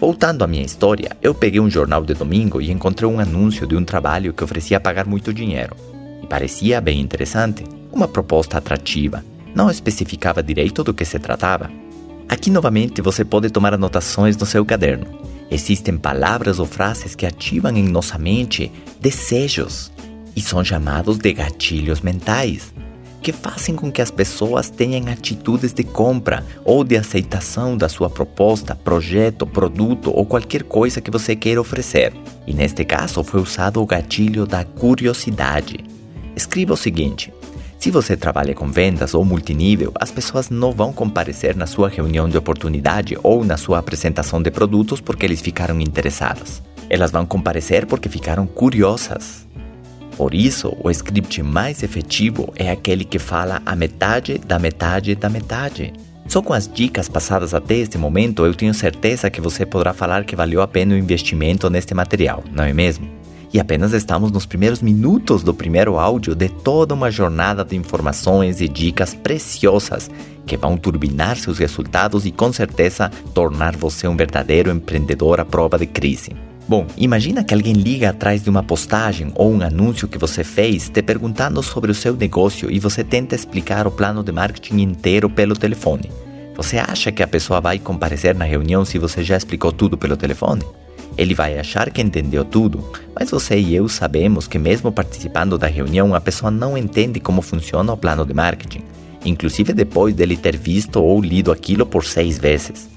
Voltando à minha história, eu peguei um jornal de domingo e encontrei um anúncio de um trabalho que oferecia pagar muito dinheiro. E parecia bem interessante, uma proposta atrativa. Não especificava direito do que se tratava. Aqui novamente você pode tomar anotações no seu caderno. Existem palavras ou frases que ativam em nossa mente desejos e são chamados de gatilhos mentais que fazem com que as pessoas tenham atitudes de compra ou de aceitação da sua proposta, projeto, produto ou qualquer coisa que você queira oferecer. E neste caso foi usado o gatilho da curiosidade. Escreva o seguinte: se você trabalha com vendas ou multinível, as pessoas não vão comparecer na sua reunião de oportunidade ou na sua apresentação de produtos porque eles ficaram interessadas. Elas vão comparecer porque ficaram curiosas. Por isso, o script mais efetivo é aquele que fala a metade da metade da metade. Só com as dicas passadas até este momento, eu tenho certeza que você poderá falar que valeu a pena o investimento neste material, não é mesmo? E apenas estamos nos primeiros minutos do primeiro áudio de toda uma jornada de informações e dicas preciosas que vão turbinar seus resultados e com certeza tornar você um verdadeiro empreendedor à prova de crise. Bom, imagina que alguém liga atrás de uma postagem ou um anúncio que você fez te perguntando sobre o seu negócio e você tenta explicar o plano de marketing inteiro pelo telefone. Você acha que a pessoa vai comparecer na reunião se você já explicou tudo pelo telefone? Ele vai achar que entendeu tudo, mas você e eu sabemos que, mesmo participando da reunião, a pessoa não entende como funciona o plano de marketing, inclusive depois dele ter visto ou lido aquilo por seis vezes.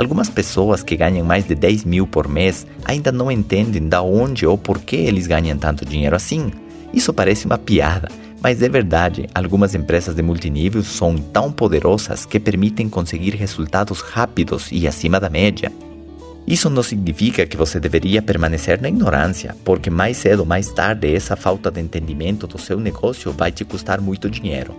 Algumas pessoas que ganham mais de 10 mil por mês ainda não entendem da onde ou por que eles ganham tanto dinheiro assim. Isso parece uma piada, mas é verdade, algumas empresas de multinível são tão poderosas que permitem conseguir resultados rápidos e acima da média. Isso não significa que você deveria permanecer na ignorância, porque mais cedo ou mais tarde essa falta de entendimento do seu negócio vai te custar muito dinheiro.